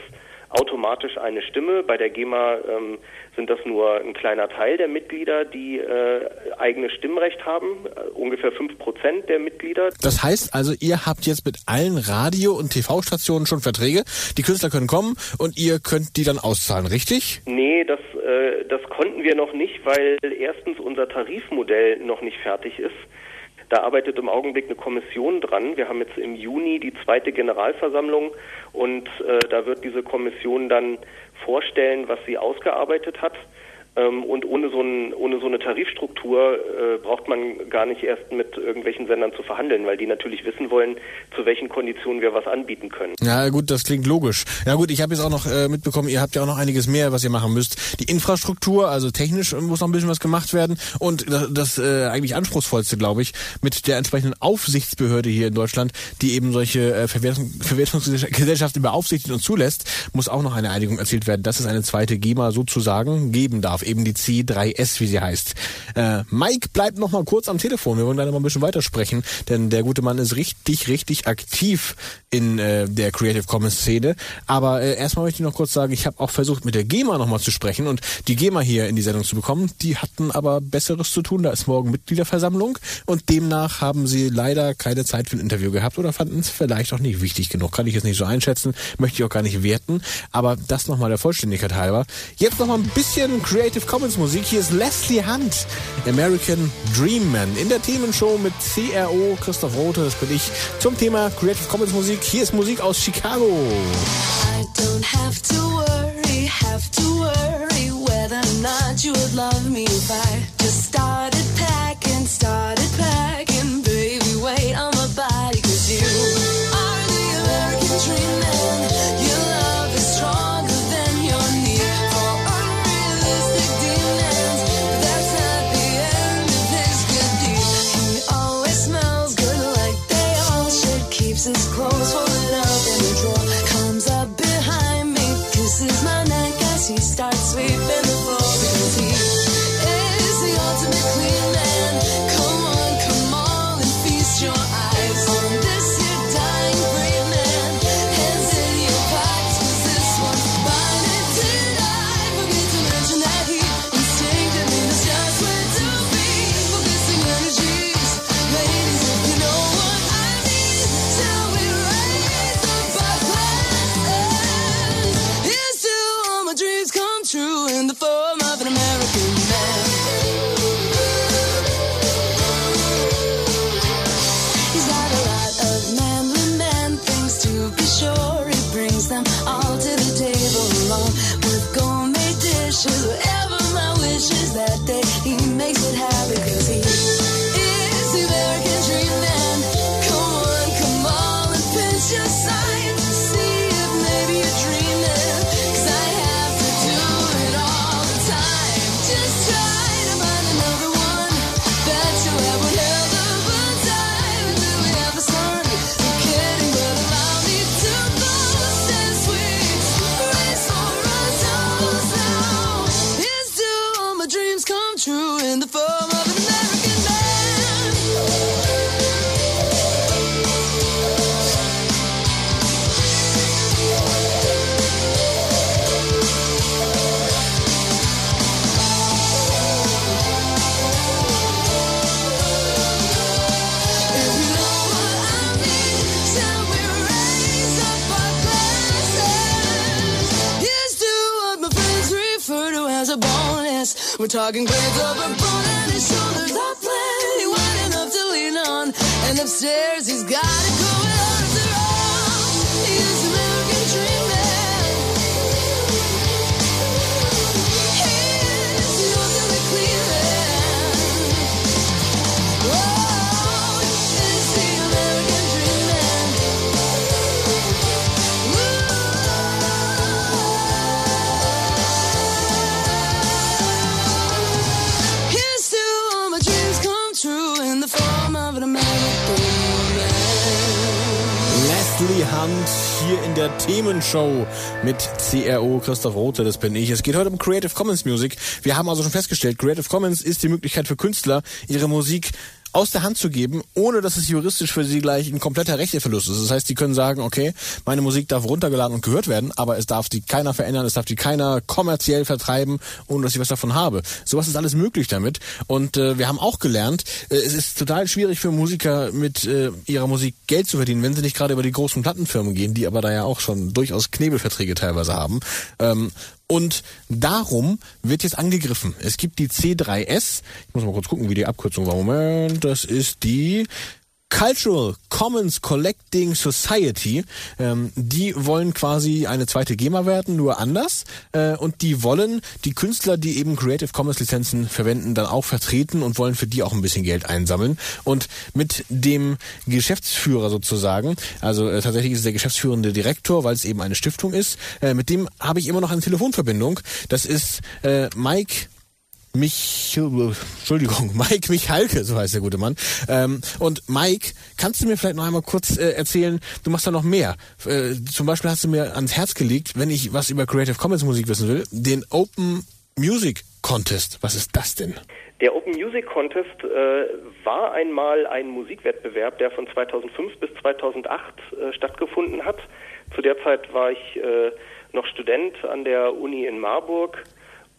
automatisch eine Stimme. Bei der GEMA ähm, sind das nur ein kleiner Teil der Mitglieder, die äh, eigene Stimmrecht haben, äh, ungefähr fünf Prozent der Mitglieder. Das heißt also, ihr habt jetzt mit allen Radio- und TV-Stationen schon Verträge. Die Künstler können kommen und ihr könnt die dann auszahlen, richtig? Nee, das, äh, das konnten wir noch nicht, weil erstens unser Tarifmodell noch nicht fertig ist. Da arbeitet im Augenblick eine Kommission dran. Wir haben jetzt im Juni die zweite Generalversammlung und äh, da wird diese Kommission dann vorstellen, was sie ausgearbeitet hat. Ähm, und ohne so, ein, ohne so eine Tarifstruktur äh, braucht man gar nicht erst mit irgendwelchen Sendern zu verhandeln, weil die natürlich wissen wollen, zu welchen Konditionen wir was anbieten können. Ja gut, das klingt logisch. Ja gut, ich habe jetzt auch noch äh, mitbekommen, ihr habt ja auch noch einiges mehr, was ihr machen müsst. Die Infrastruktur, also technisch muss noch ein bisschen was gemacht werden und das, das äh, eigentlich anspruchsvollste, glaube ich, mit der entsprechenden Aufsichtsbehörde hier in Deutschland, die eben solche äh, Verwertung, Verwertungsgesellschaften beaufsichtigt und zulässt, muss auch noch eine Einigung erzielt werden, dass es eine zweite GEMA sozusagen geben darf, eben die C3S, wie sie heißt. Äh, Mike bleibt noch mal kurz am Telefon. Wir wollen gleich noch ein bisschen weitersprechen, denn der gute Mann ist richtig, richtig aktiv in äh, der Creative Commons Szene. Aber äh, erstmal möchte ich noch kurz sagen, ich habe auch versucht, mit der GEMA noch mal zu sprechen und die GEMA hier in die Sendung zu bekommen. Die hatten aber Besseres zu tun. Da ist morgen Mitgliederversammlung und demnach haben sie leider keine Zeit für ein Interview gehabt oder fanden es vielleicht auch nicht wichtig genug. Kann ich jetzt nicht so einschätzen, möchte ich auch gar nicht werten. Aber das noch mal der Vollständigkeit halber. Jetzt noch mal ein bisschen Creative Commons Musik. Hier ist Leslie Hunt, American Dream Man, in der Themenshow mit CRO Christoph Rote, das bin ich, zum Thema Creative Commons Musik. Hier ist Musik aus Chicago. I don't have to worry, have to worry whether or not you would love me if I just started packing, started packing. Talking grades of a der Themenshow mit CRO Christoph Rote, das bin ich. Es geht heute um Creative Commons Music. Wir haben also schon festgestellt, Creative Commons ist die Möglichkeit für Künstler, ihre Musik aus der Hand zu geben, ohne dass es juristisch für sie gleich ein kompletter Rechteverlust ist. Das heißt, die können sagen, okay, meine Musik darf runtergeladen und gehört werden, aber es darf die keiner verändern, es darf die keiner kommerziell vertreiben, ohne dass ich was davon habe. Sowas ist alles möglich damit. Und äh, wir haben auch gelernt, äh, es ist total schwierig für Musiker mit äh, ihrer Musik Geld zu verdienen, wenn sie nicht gerade über die großen Plattenfirmen gehen, die aber da ja auch schon durchaus Knebelverträge teilweise haben. Ähm, und darum wird jetzt angegriffen. Es gibt die C3S. Ich muss mal kurz gucken, wie die Abkürzung war. Moment, das ist die Cultural Commons Collecting Society. Ähm, die wollen quasi eine zweite GEMA werden, nur anders. Äh, und die wollen die Künstler, die eben Creative Commons Lizenzen verwenden, dann auch vertreten und wollen für die auch ein bisschen Geld einsammeln. Und mit dem Geschäftsführer sozusagen, also äh, tatsächlich ist es der geschäftsführende Direktor, weil es eben eine Stiftung ist, äh, mit dem habe ich immer noch eine Telefonverbindung. Das ist äh, Mike mich, Entschuldigung, Mike Michalke, so heißt der gute Mann. Ähm, und Mike, kannst du mir vielleicht noch einmal kurz äh, erzählen, du machst da noch mehr. Äh, zum Beispiel hast du mir ans Herz gelegt, wenn ich was über Creative Commons Musik wissen will, den Open Music Contest. Was ist das denn? Der Open Music Contest äh, war einmal ein Musikwettbewerb, der von 2005 bis 2008 äh, stattgefunden hat. Zu der Zeit war ich äh, noch Student an der Uni in Marburg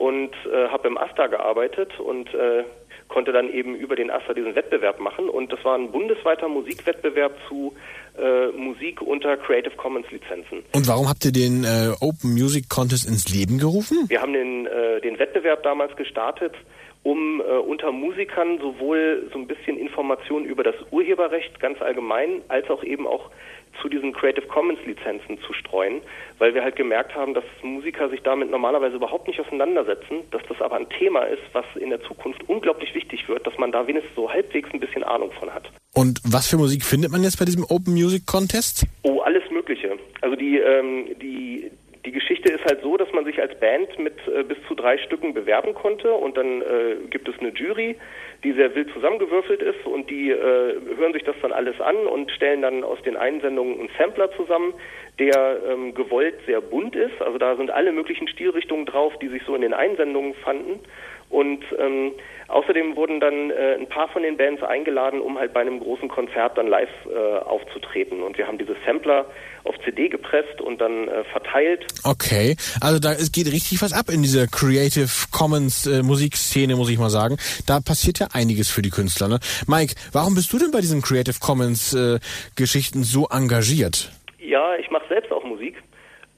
und äh, habe im AStA gearbeitet und äh, konnte dann eben über den AStA diesen Wettbewerb machen. Und das war ein bundesweiter Musikwettbewerb zu äh, Musik unter Creative Commons Lizenzen. Und warum habt ihr den äh, Open Music Contest ins Leben gerufen? Wir haben den, äh, den Wettbewerb damals gestartet, um äh, unter Musikern sowohl so ein bisschen Informationen über das Urheberrecht ganz allgemein, als auch eben auch zu diesen Creative Commons Lizenzen zu streuen, weil wir halt gemerkt haben, dass Musiker sich damit normalerweise überhaupt nicht auseinandersetzen, dass das aber ein Thema ist, was in der Zukunft unglaublich wichtig wird, dass man da wenigstens so halbwegs ein bisschen Ahnung von hat. Und was für Musik findet man jetzt bei diesem Open Music Contest? Oh, alles Mögliche. Also die, ähm, die, die Geschichte ist halt so, dass man sich als Band mit äh, bis zu drei Stücken bewerben konnte und dann äh, gibt es eine Jury, die sehr wild zusammengewürfelt ist und die äh, hören sich das dann alles an und stellen dann aus den Einsendungen einen Sampler zusammen, der ähm, gewollt sehr bunt ist. Also da sind alle möglichen Stilrichtungen drauf, die sich so in den Einsendungen fanden. Und ähm, außerdem wurden dann äh, ein paar von den Bands eingeladen, um halt bei einem großen Konzert dann live äh, aufzutreten. Und wir haben diese Sampler auf CD gepresst und dann äh, verteilt. Okay, also da es geht richtig was ab in dieser Creative Commons äh, Musikszene, muss ich mal sagen. Da passiert ja einiges für die Künstler. Ne? Mike, warum bist du denn bei diesen Creative Commons äh, Geschichten so engagiert? Ja, ich mache selbst auch Musik.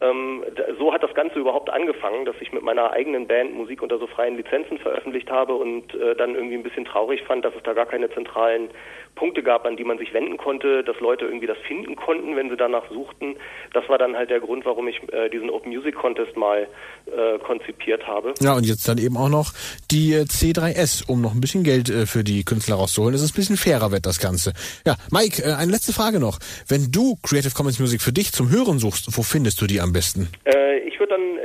Ähm, so hat das Ganze überhaupt angefangen, dass ich mit meiner eigenen Band Musik unter so freien Lizenzen veröffentlicht habe und äh, dann irgendwie ein bisschen traurig fand, dass es da gar keine zentralen Punkte gab, an die man sich wenden konnte, dass Leute irgendwie das finden konnten, wenn sie danach suchten. Das war dann halt der Grund, warum ich äh, diesen Open Music Contest mal äh, konzipiert habe. Ja, und jetzt dann eben auch noch die äh, C3S, um noch ein bisschen Geld äh, für die Künstler rauszuholen. Das ist ein bisschen fairer wird das Ganze. Ja, Mike, äh, eine letzte Frage noch. Wenn du Creative Commons Music für dich zum Hören suchst, wo findest du die am besten? Äh, ich würde dann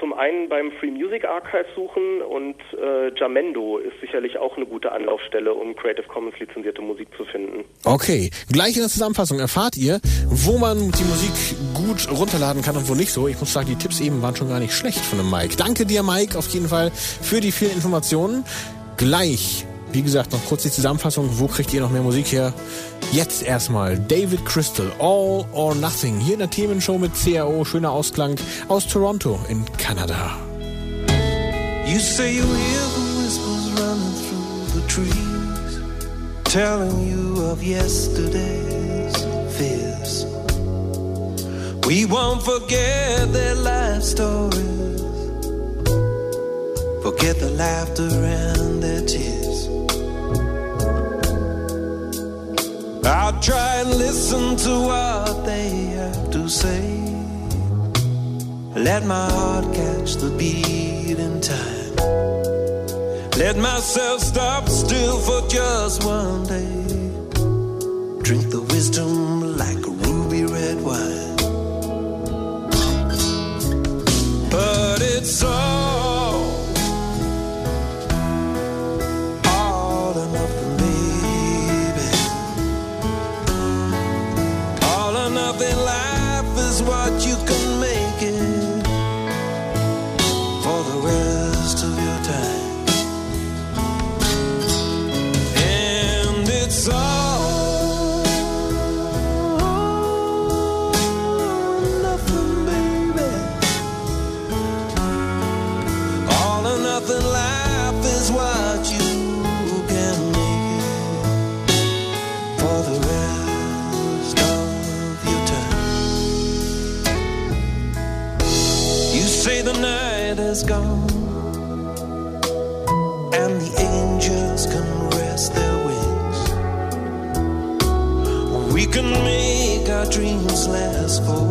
zum einen beim Free Music Archive suchen und äh, Jamendo ist sicherlich auch eine gute Anlaufstelle, um Creative Commons lizenzierte Musik zu finden. Okay, gleich in der Zusammenfassung erfahrt ihr, wo man die Musik gut runterladen kann und wo nicht so. Ich muss sagen, die Tipps eben waren schon gar nicht schlecht von dem Mike. Danke dir, Mike, auf jeden Fall für die vielen Informationen. Gleich, wie gesagt, noch kurz die Zusammenfassung. Wo kriegt ihr noch mehr Musik her? Jetzt erstmal David Crystal, All or Nothing. Hier in der Themenshow mit CAO. Schöner Ausklang aus Toronto in Kanada. You say you hear the whispers running through the trees, telling you of yesterday's fears. We won't forget their life stories, forget the laughter and their tears. I'll try and listen to what they have to say. Let my heart catch the beat in time. Let myself stop still for just one day. Drink the wisdom like a ruby red wine. But it's all, dreams last forever.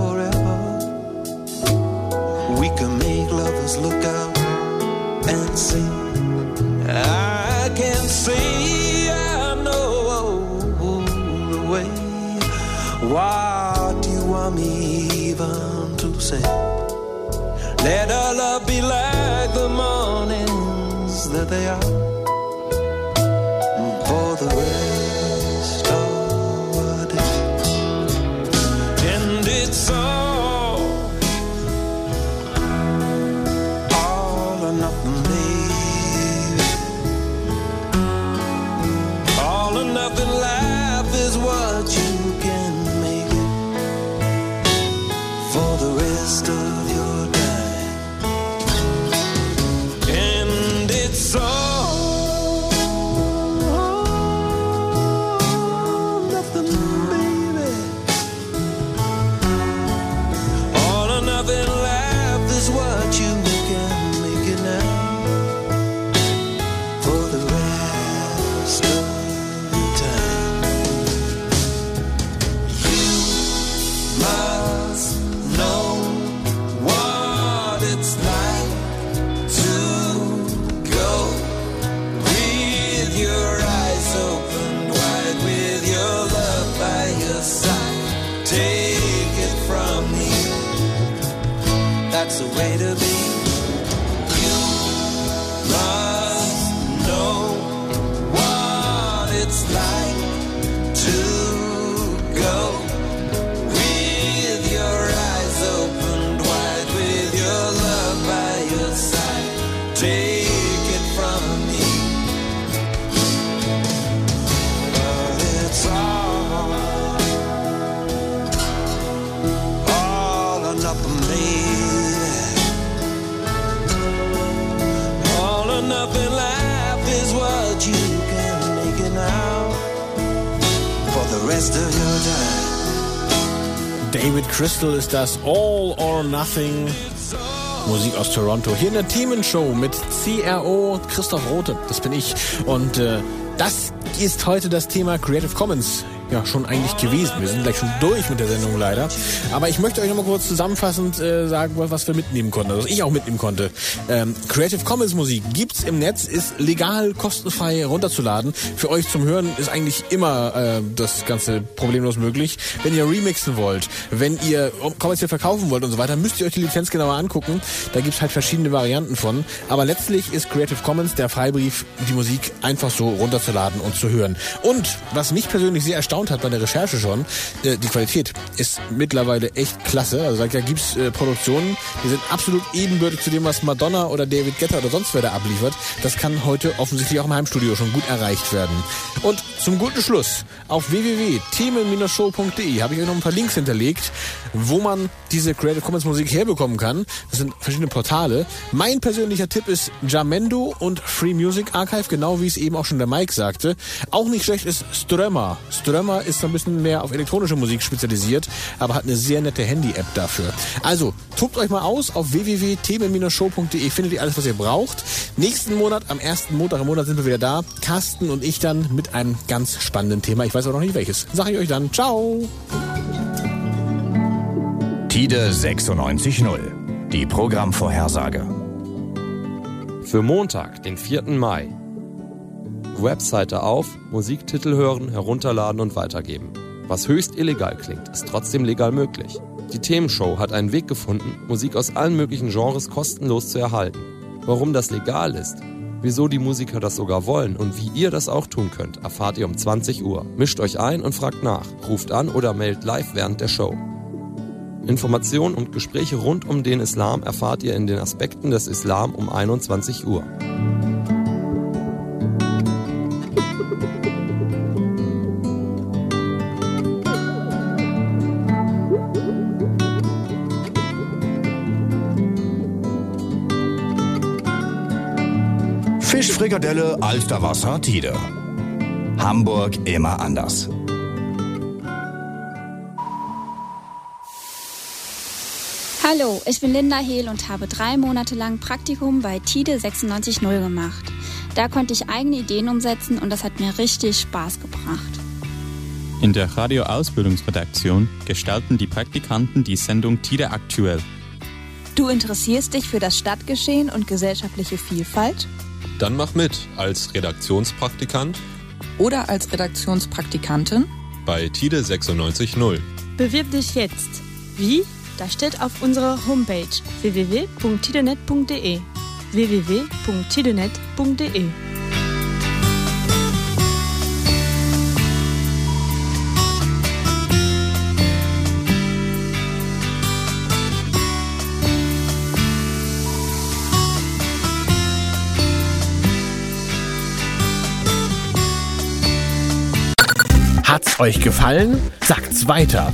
Crystal ist das All or Nothing. Musik aus Toronto. Hier in der Themenshow mit CRO Christoph Rote. Das bin ich. Und äh, das ist heute das Thema Creative Commons. Ja, schon eigentlich gewesen. Wir sind gleich schon durch mit der Sendung leider. Aber ich möchte euch nochmal kurz zusammenfassend äh, sagen, was wir mitnehmen konnten. Also was ich auch mitnehmen konnte. Ähm, Creative Commons Musik gibt's im Netz, ist legal, kostenfrei runterzuladen. Für euch zum Hören ist eigentlich immer äh, das Ganze problemlos möglich. Wenn ihr remixen wollt, wenn ihr kommerziell verkaufen wollt und so weiter, müsst ihr euch die Lizenz genauer angucken. Da gibt's halt verschiedene Varianten von. Aber letztlich ist Creative Commons der Freibrief, die Musik einfach so runterzuladen und zu hören. Und was mich persönlich sehr erstaunt hat bei der Recherche schon, äh, die Qualität ist mittlerweile echt klasse. Also da gibt's äh, Produktionen, die sind absolut ebenbürtig zu dem, was Madonna oder David Guetta oder sonst wer da abliefert. Das kann heute offensichtlich auch im Heimstudio schon gut erreicht werden. Und zum guten Schluss, auf www.themen-show.de habe ich euch noch ein paar Links hinterlegt, wo man diese Creative Commons Musik herbekommen kann. Das sind verschiedene Portale. Mein persönlicher Tipp ist Jamendo und Free Music Archive, genau wie es eben auch schon der Mike sagte. Auch nicht schlecht ist Strömer. Strömer ist ein bisschen mehr auf elektronische Musik spezialisiert, aber hat eine sehr nette Handy-App dafür. Also, tobt euch mal aus auf www.themen-show.de findet ihr alles, was ihr braucht. Nächsten Monat, am ersten Montag im Monat sind wir wieder da. Carsten und ich dann mit einem ganz spannenden Thema. Ich weiß aber noch nicht welches. Sag ich euch dann. Ciao! Tide 96.0. Die Programmvorhersage. Für Montag, den 4. Mai. Webseite auf, Musiktitel hören, herunterladen und weitergeben. Was höchst illegal klingt, ist trotzdem legal möglich. Die Themenshow hat einen Weg gefunden, Musik aus allen möglichen Genres kostenlos zu erhalten. Warum das legal ist, wieso die Musiker das sogar wollen und wie ihr das auch tun könnt, erfahrt ihr um 20 Uhr. Mischt euch ein und fragt nach, ruft an oder meldet live während der Show. Informationen und Gespräche rund um den Islam erfahrt ihr in den Aspekten des Islam um 21 Uhr. Fischfrikadelle, Alsterwasser, Tide. Hamburg immer anders. Hallo, ich bin Linda Hehl und habe drei Monate lang Praktikum bei TIDE 96.0 gemacht. Da konnte ich eigene Ideen umsetzen und das hat mir richtig Spaß gebracht. In der Radioausbildungsredaktion gestalten die Praktikanten die Sendung TIDE aktuell. Du interessierst dich für das Stadtgeschehen und gesellschaftliche Vielfalt? Dann mach mit als Redaktionspraktikant Oder als Redaktionspraktikantin? bei TIDE 96.0. Bewirb dich jetzt. Wie? Das steht auf unserer Homepage www.tidenet.de www.tidenet.de Hat's euch gefallen? Sagt's weiter.